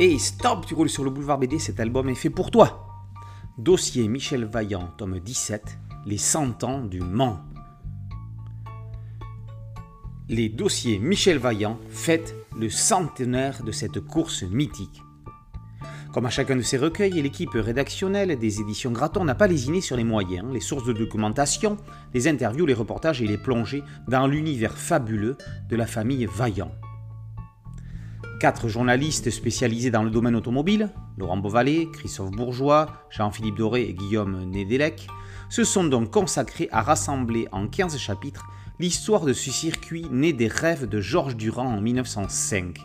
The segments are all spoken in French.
Et stop, tu roules sur le boulevard BD, cet album est fait pour toi. Dossier Michel Vaillant, tome 17, Les 100 ans du Mans. Les dossiers Michel Vaillant fêtent le centenaire de cette course mythique. Comme à chacun de ces recueils, l'équipe rédactionnelle des éditions Graton n'a pas lésiné sur les moyens, les sources de documentation, les interviews, les reportages et les plongées dans l'univers fabuleux de la famille Vaillant. Quatre journalistes spécialisés dans le domaine automobile, Laurent Beauvalet, Christophe Bourgeois, Jean-Philippe Doré et Guillaume Nédélec, se sont donc consacrés à rassembler en 15 chapitres l'histoire de ce circuit né des rêves de Georges Durand en 1905.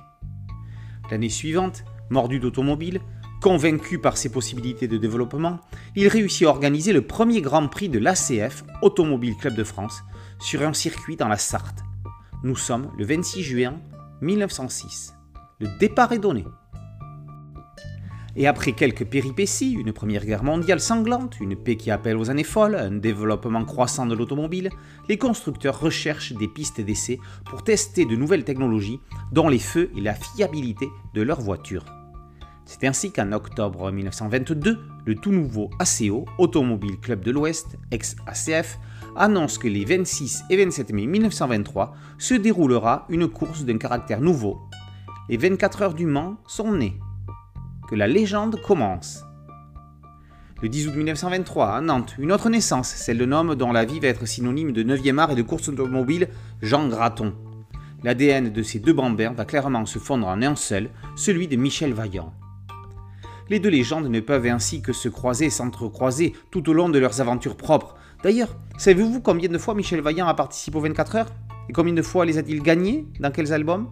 L'année suivante, mordu d'automobile, convaincu par ses possibilités de développement, il réussit à organiser le premier Grand Prix de l'ACF, Automobile Club de France, sur un circuit dans la Sarthe. Nous sommes le 26 juin 1906. Le départ est donné. Et après quelques péripéties, une première guerre mondiale sanglante, une paix qui appelle aux années folles, un développement croissant de l'automobile, les constructeurs recherchent des pistes d'essai pour tester de nouvelles technologies dont les feux et la fiabilité de leurs voitures. C'est ainsi qu'en octobre 1922, le tout nouveau ACO, Automobile Club de l'Ouest, ex-ACF, annonce que les 26 et 27 mai 1923 se déroulera une course d'un caractère nouveau. Les 24 heures du Mans sont nées. Que la légende commence. Le 10 août 1923, à Nantes, une autre naissance, celle d'un homme dont la vie va être synonyme de 9e art et de course automobile, Jean Graton. L'ADN de ces deux bambins va clairement se fondre en un seul, celui de Michel Vaillant. Les deux légendes ne peuvent ainsi que se croiser et s'entrecroiser tout au long de leurs aventures propres. D'ailleurs, savez-vous combien de fois Michel Vaillant a participé aux 24 heures? Et combien de fois les a-t-il gagnés Dans quels albums?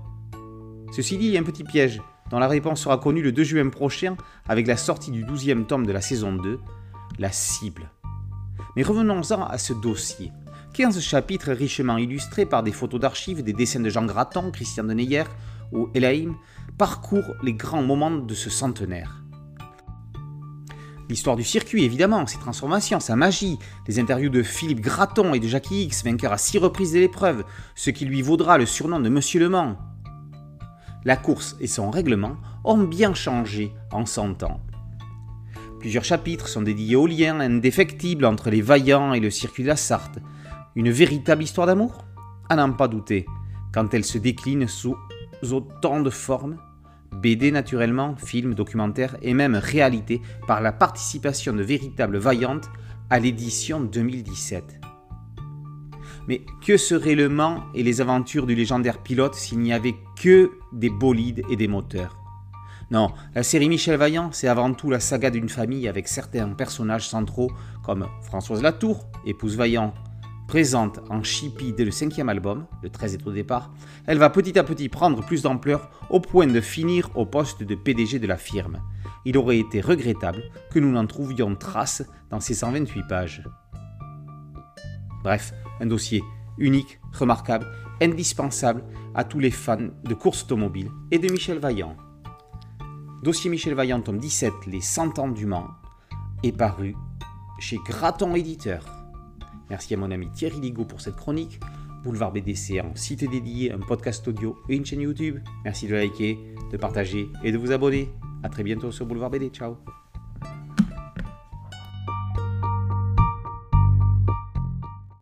Ceci dit, il y a un petit piège, dont la réponse sera connue le 2 juin prochain avec la sortie du 12e tome de la saison 2, La cible. Mais revenons-en à ce dossier. 15 chapitres richement illustrés par des photos d'archives, des dessins de Jean Graton, Christian de Neyer ou Elaïm parcourent les grands moments de ce centenaire. L'histoire du circuit, évidemment, ses transformations, sa magie, les interviews de Philippe Graton et de Jackie X, vainqueur à six reprises de l'épreuve, ce qui lui vaudra le surnom de Monsieur Le Mans. La course et son règlement ont bien changé en 100 ans. Plusieurs chapitres sont dédiés au lien indéfectible entre les vaillants et le circuit de la Sarthe. Une véritable histoire d'amour? À n'en pas douter, quand elle se décline sous autant de formes BD naturellement, film, documentaire et même réalité par la participation de véritables vaillantes à l'édition 2017. Mais que serait le Mans et les aventures du légendaire pilote s'il n'y avait que des bolides et des moteurs? Non, la série Michel Vaillant, c'est avant tout la saga d'une famille avec certains personnages centraux comme Françoise Latour, épouse Vaillant, Présente en chippie dès le cinquième album, le 13 est au départ, elle va petit à petit prendre plus d'ampleur au point de finir au poste de PDG de la firme. Il aurait été regrettable que nous n'en trouvions trace dans ces 128 pages. Bref, un dossier unique, remarquable, indispensable à tous les fans de course automobile et de Michel Vaillant. Dossier Michel Vaillant, tome 17, Les 100 ans du Mans, est paru chez Graton Éditeur. Merci à mon ami Thierry Ligo pour cette chronique. Boulevard BDC en site dédié, un podcast audio et une chaîne YouTube. Merci de liker, de partager et de vous abonner. A très bientôt sur Boulevard BD. Ciao